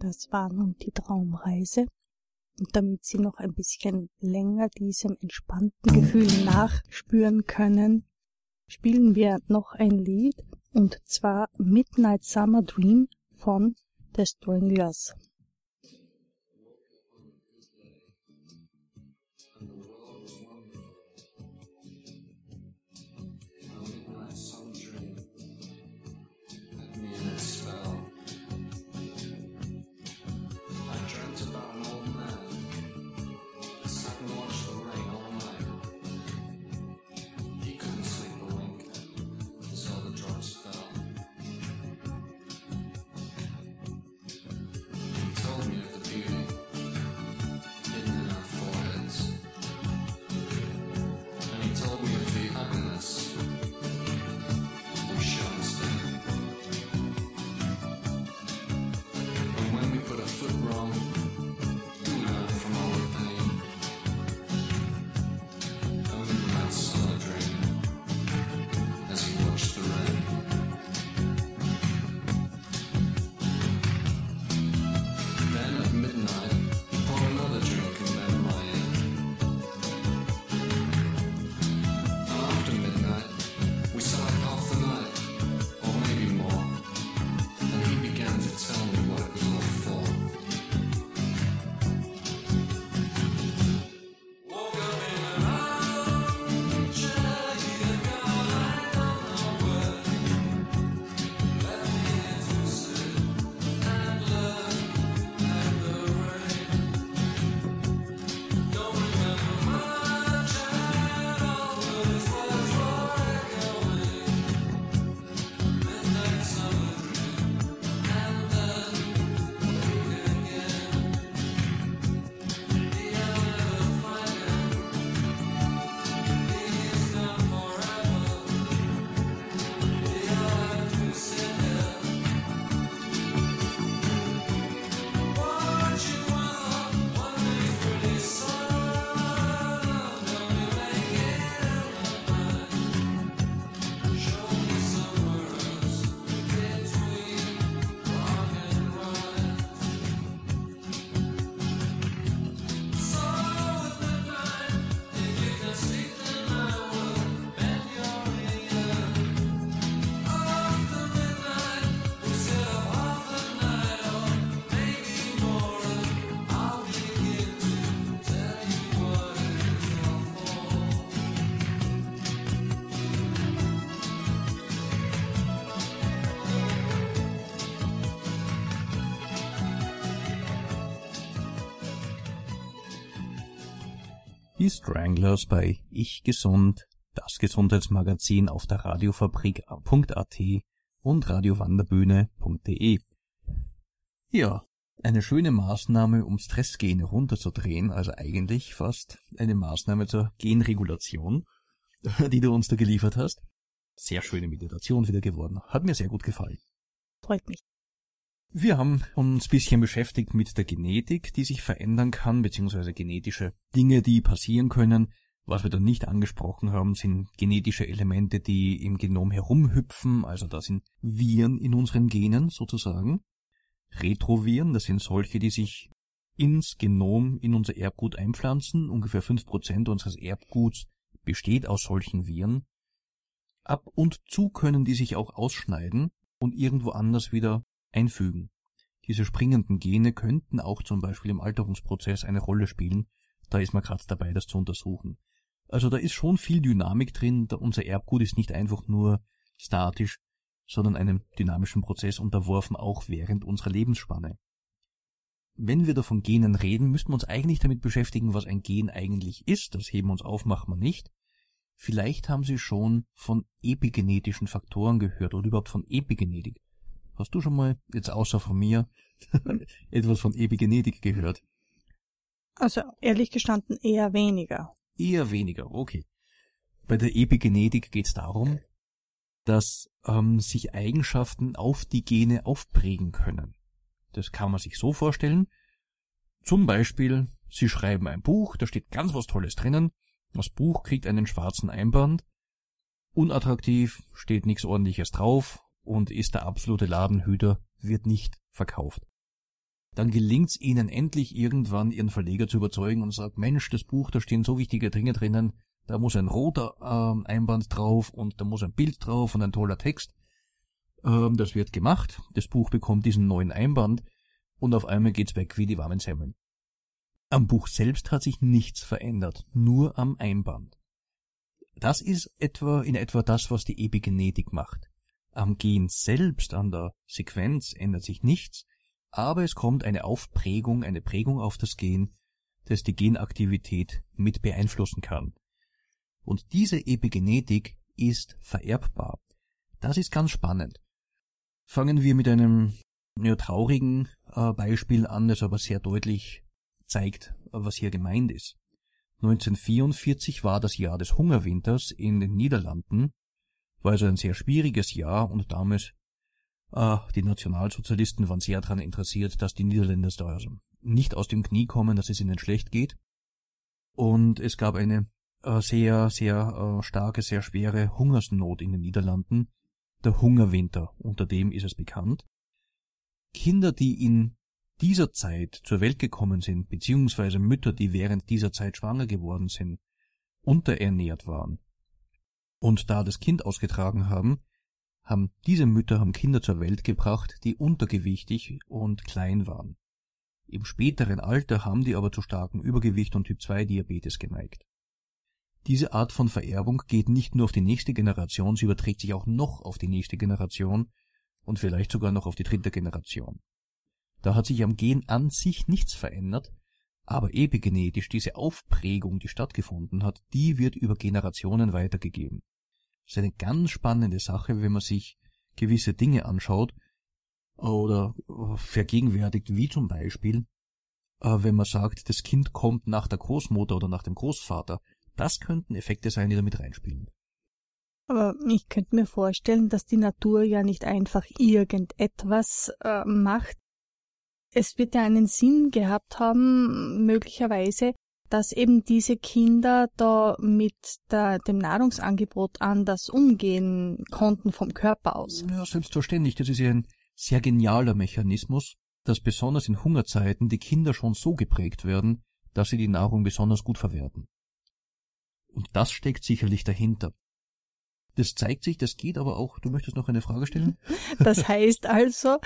Das war nun die Traumreise. Und damit Sie noch ein bisschen länger diesem entspannten Gefühl nachspüren können, spielen wir noch ein Lied, und zwar Midnight Summer Dream von The Stranglers. Stranglers bei Ich Gesund, das Gesundheitsmagazin auf der Radiofabrik.at und radiowanderbühne.de. Ja, eine schöne Maßnahme, um Stressgene runterzudrehen, also eigentlich fast eine Maßnahme zur Genregulation, <laughs> die du uns da geliefert hast. Sehr schöne Meditation wieder geworden. Hat mir sehr gut gefallen. Freut mich. Wir haben uns ein bisschen beschäftigt mit der Genetik, die sich verändern kann, beziehungsweise genetische Dinge, die passieren können. Was wir dann nicht angesprochen haben, sind genetische Elemente, die im Genom herumhüpfen, also das sind Viren in unseren Genen sozusagen. Retroviren, das sind solche, die sich ins Genom, in unser Erbgut einpflanzen. Ungefähr fünf Prozent unseres Erbguts besteht aus solchen Viren. Ab und zu können die sich auch ausschneiden und irgendwo anders wieder einfügen. Diese springenden Gene könnten auch zum Beispiel im Alterungsprozess eine Rolle spielen. Da ist man gerade dabei, das zu untersuchen. Also da ist schon viel Dynamik drin. Da unser Erbgut ist nicht einfach nur statisch, sondern einem dynamischen Prozess unterworfen, auch während unserer Lebensspanne. Wenn wir da von Genen reden, müssten wir uns eigentlich damit beschäftigen, was ein Gen eigentlich ist. Das heben wir uns auf, machen wir nicht. Vielleicht haben Sie schon von epigenetischen Faktoren gehört oder überhaupt von Epigenetik. Hast du schon mal, jetzt außer von mir, <laughs> etwas von Epigenetik gehört? Also ehrlich gestanden eher weniger. Eher weniger, okay. Bei der Epigenetik geht es darum, dass ähm, sich Eigenschaften auf die Gene aufprägen können. Das kann man sich so vorstellen. Zum Beispiel, Sie schreiben ein Buch, da steht ganz was Tolles drinnen. Das Buch kriegt einen schwarzen Einband. Unattraktiv, steht nichts ordentliches drauf und ist der absolute Ladenhüter, wird nicht verkauft. Dann gelingt's ihnen endlich irgendwann, ihren Verleger zu überzeugen und sagt, Mensch, das Buch, da stehen so wichtige Dinge drinnen, da muss ein roter ähm, Einband drauf und da muss ein Bild drauf und ein toller Text. Ähm, das wird gemacht, das Buch bekommt diesen neuen Einband und auf einmal geht's weg wie die warmen Semmeln. Am Buch selbst hat sich nichts verändert, nur am Einband. Das ist etwa in etwa das, was die Epigenetik macht. Am Gen selbst, an der Sequenz ändert sich nichts, aber es kommt eine Aufprägung, eine Prägung auf das Gen, das die Genaktivität mit beeinflussen kann. Und diese Epigenetik ist vererbbar. Das ist ganz spannend. Fangen wir mit einem ja, traurigen äh, Beispiel an, das aber sehr deutlich zeigt, was hier gemeint ist. 1944 war das Jahr des Hungerwinters in den Niederlanden war also ein sehr schwieriges Jahr und damals äh, die Nationalsozialisten waren sehr daran interessiert, dass die Niederländer da also nicht aus dem Knie kommen, dass es ihnen schlecht geht. Und es gab eine äh, sehr, sehr äh, starke, sehr schwere Hungersnot in den Niederlanden. Der Hungerwinter, unter dem ist es bekannt. Kinder, die in dieser Zeit zur Welt gekommen sind, beziehungsweise Mütter, die während dieser Zeit schwanger geworden sind, unterernährt waren, und da das Kind ausgetragen haben, haben diese Mütter haben Kinder zur Welt gebracht, die untergewichtig und klein waren. Im späteren Alter haben die aber zu starkem Übergewicht und Typ 2 Diabetes geneigt. Diese Art von Vererbung geht nicht nur auf die nächste Generation, sie überträgt sich auch noch auf die nächste Generation und vielleicht sogar noch auf die dritte Generation. Da hat sich am Gen an sich nichts verändert, aber epigenetisch diese Aufprägung, die stattgefunden hat, die wird über Generationen weitergegeben. Das ist eine ganz spannende Sache, wenn man sich gewisse Dinge anschaut oder vergegenwärtigt, wie zum Beispiel, äh, wenn man sagt, das Kind kommt nach der Großmutter oder nach dem Großvater. Das könnten Effekte sein, die da mit reinspielen. Aber ich könnte mir vorstellen, dass die Natur ja nicht einfach irgendetwas äh, macht, es wird ja einen Sinn gehabt haben, möglicherweise, dass eben diese Kinder da mit der, dem Nahrungsangebot anders umgehen konnten vom Körper aus. Ja, selbstverständlich. Das ist ja ein sehr genialer Mechanismus, dass besonders in Hungerzeiten die Kinder schon so geprägt werden, dass sie die Nahrung besonders gut verwerten. Und das steckt sicherlich dahinter. Das zeigt sich, das geht aber auch. Du möchtest noch eine Frage stellen? <laughs> Das heißt also,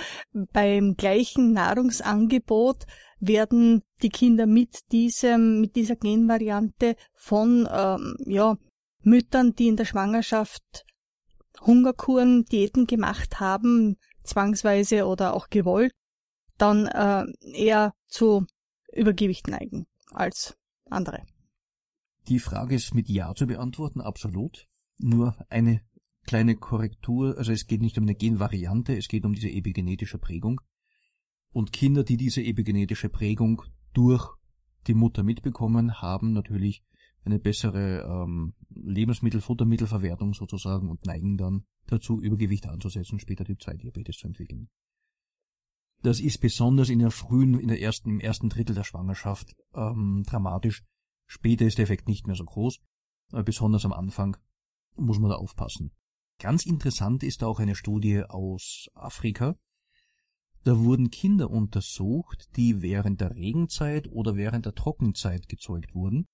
beim gleichen Nahrungsangebot werden die Kinder mit diesem, mit dieser Genvariante von, ähm, ja, Müttern, die in der Schwangerschaft Hungerkuren, Diäten gemacht haben, zwangsweise oder auch gewollt, dann äh, eher zu Übergewicht neigen als andere. Die Frage ist mit Ja zu beantworten, absolut. Nur eine kleine Korrektur, also es geht nicht um eine Genvariante, es geht um diese epigenetische Prägung. Und Kinder, die diese epigenetische Prägung durch die Mutter mitbekommen, haben natürlich eine bessere ähm, Lebensmittel-, Futtermittelverwertung sozusagen und neigen dann dazu, Übergewicht anzusetzen, später Typ 2 Diabetes zu entwickeln. Das ist besonders in der frühen, in der ersten, im ersten Drittel der Schwangerschaft ähm, dramatisch. Später ist der Effekt nicht mehr so groß, besonders am Anfang muss man da aufpassen. Ganz interessant ist auch eine Studie aus Afrika. Da wurden Kinder untersucht, die während der Regenzeit oder während der Trockenzeit gezeugt wurden.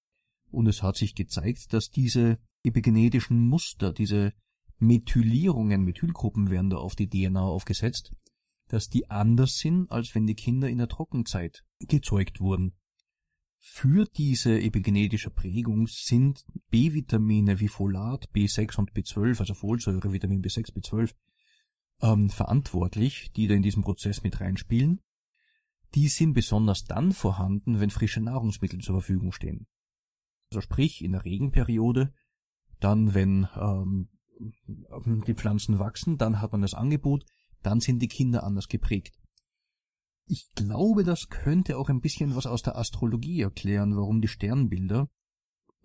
Und es hat sich gezeigt, dass diese epigenetischen Muster, diese Methylierungen, Methylgruppen werden da auf die DNA aufgesetzt, dass die anders sind, als wenn die Kinder in der Trockenzeit gezeugt wurden. Für diese epigenetische Prägung sind B-Vitamine wie Folat, B6 und B12, also Folsäure, Vitamin B6, B12, ähm, verantwortlich, die da in diesem Prozess mit reinspielen. Die sind besonders dann vorhanden, wenn frische Nahrungsmittel zur Verfügung stehen. Also sprich in der Regenperiode, dann wenn ähm, die Pflanzen wachsen, dann hat man das Angebot, dann sind die Kinder anders geprägt. Ich glaube, das könnte auch ein bisschen was aus der Astrologie erklären, warum die Sternbilder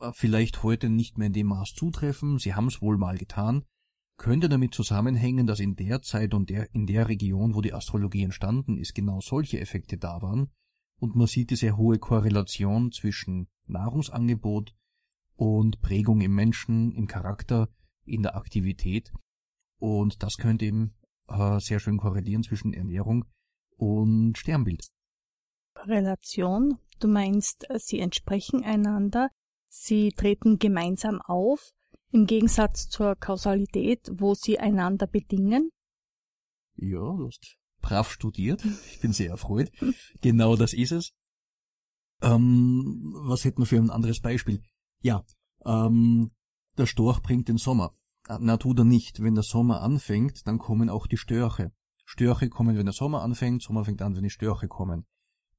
äh, vielleicht heute nicht mehr in dem Maß zutreffen, sie haben es wohl mal getan, könnte damit zusammenhängen, dass in der Zeit und der, in der Region, wo die Astrologie entstanden ist, genau solche Effekte da waren, und man sieht diese hohe Korrelation zwischen Nahrungsangebot und Prägung im Menschen, im Charakter, in der Aktivität, und das könnte eben äh, sehr schön korrelieren zwischen Ernährung und Sternbild. Korrelation, du meinst, sie entsprechen einander, sie treten gemeinsam auf, im Gegensatz zur Kausalität, wo sie einander bedingen? Ja, du hast brav studiert. <laughs> Ich bin sehr erfreut. genau das ist es. Ähm, was hätten wir für ein anderes Beispiel? Ja, ähm, der Storch bringt den Sommer. Na, tut er nicht. Wenn der Sommer anfängt, dann kommen auch die Störche. Störche kommen, wenn der Sommer anfängt, Sommer fängt an, wenn die Störche kommen.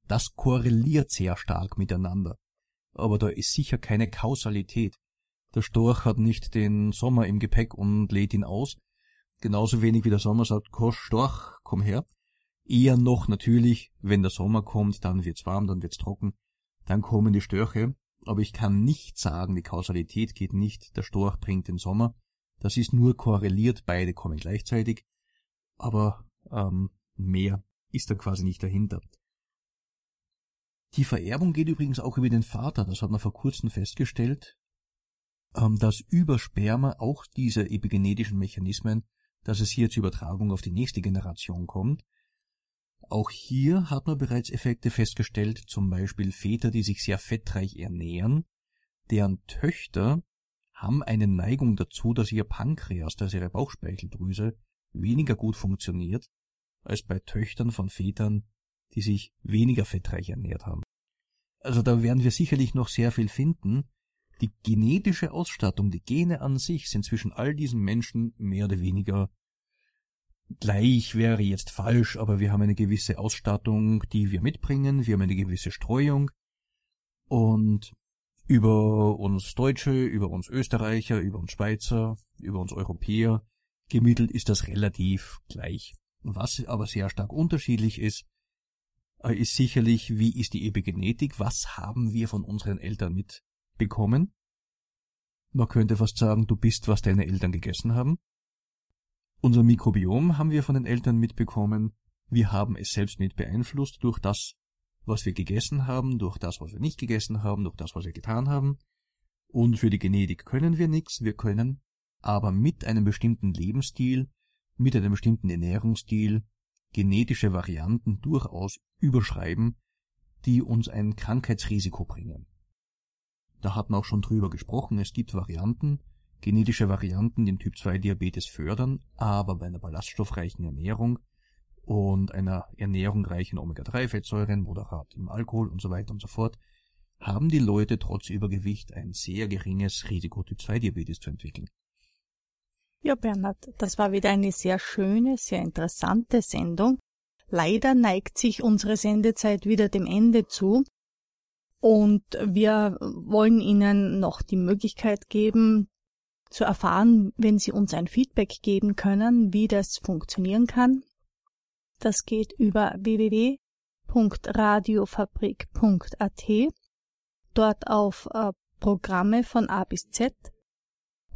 Das korreliert sehr stark miteinander. Aber da ist sicher keine Kausalität. Der Storch hat nicht den Sommer im Gepäck und lädt ihn aus. Genauso wenig wie der Sommer sagt, Kosch, Storch, komm her. Eher noch natürlich, wenn der Sommer kommt, dann wird's warm, dann wird's trocken, dann kommen die Störche. Aber ich kann nicht sagen, die Kausalität geht nicht, der Storch bringt den Sommer, das ist nur korreliert, beide kommen gleichzeitig, aber ähm, mehr ist da quasi nicht dahinter. Die Vererbung geht übrigens auch über den Vater, das hat man vor kurzem festgestellt, ähm, dass über Sperma auch diese epigenetischen Mechanismen, dass es hier zur Übertragung auf die nächste Generation kommt. Auch hier hat man bereits Effekte festgestellt, zum Beispiel Väter, die sich sehr fettreich ernähren, deren Töchter haben eine Neigung dazu, dass ihr Pankreas, dass ihre Bauchspeicheldrüse weniger gut funktioniert als bei Töchtern von Vätern, die sich weniger fettreich ernährt haben. Also da werden wir sicherlich noch sehr viel finden. Die genetische Ausstattung, die Gene an sich sind zwischen all diesen Menschen mehr oder weniger gleich wäre jetzt falsch, aber wir haben eine gewisse Ausstattung, die wir mitbringen, wir haben eine gewisse Streuung und über uns Deutsche, über uns Österreicher, über uns Schweizer, über uns Europäer. Gemittelt ist das relativ gleich. Was aber sehr stark unterschiedlich ist, äh, ist sicherlich, wie ist die Epigenetik, was haben wir von unseren Eltern mitbekommen. Man könnte fast sagen, du bist, was deine Eltern gegessen haben. Unser Mikrobiom haben wir von den Eltern mitbekommen. Wir haben es selbst mit beeinflusst durch das, was wir gegessen haben, durch das, was wir nicht gegessen haben, durch das, was wir getan haben. Und für die Genetik können wir nichts, wir können aber mit einem bestimmten Lebensstil, mit einem bestimmten Ernährungsstil genetische Varianten durchaus überschreiben, die uns ein Krankheitsrisiko bringen. Da hat man auch schon drüber gesprochen, es gibt Varianten, genetische Varianten, die den Typ 2 Diabetes fördern, aber bei einer ballaststoffreichen Ernährung und einer Ernährung reichen Omega-3-Fettsäuren, moderat im Alkohol und so weiter und so fort, haben die Leute trotz Übergewicht ein sehr geringes Risiko, Typ 2 Diabetes zu entwickeln. Ja, Bernhard, das war wieder eine sehr schöne, sehr interessante Sendung. Leider neigt sich unsere Sendezeit wieder dem Ende zu. Und wir wollen Ihnen noch die Möglichkeit geben, zu erfahren, wenn Sie uns ein Feedback geben können, wie das funktionieren kann. Das geht über www.radiofabrik.at, dort auf äh, Programme von A bis Z,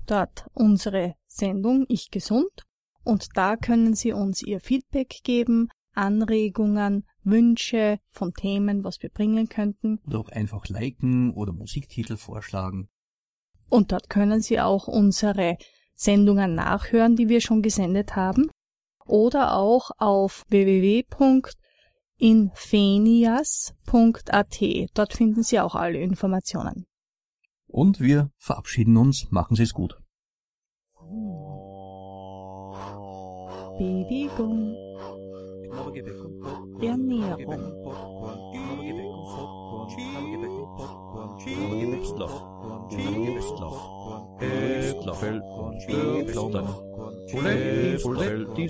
dort unsere Sendung Ich Gesund und da können Sie uns Ihr Feedback geben, Anregungen, Wünsche von Themen, was wir bringen könnten. Oder auch einfach liken oder Musiktitel vorschlagen. Und dort können Sie auch unsere Sendungen nachhören, die wir schon gesendet haben. Oder auch auf www.infenias.at. Dort finden Sie auch alle Informationen. Und wir verabschieden uns. Machen Sie es gut. Bewegung, Ernährung, Soletti,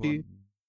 30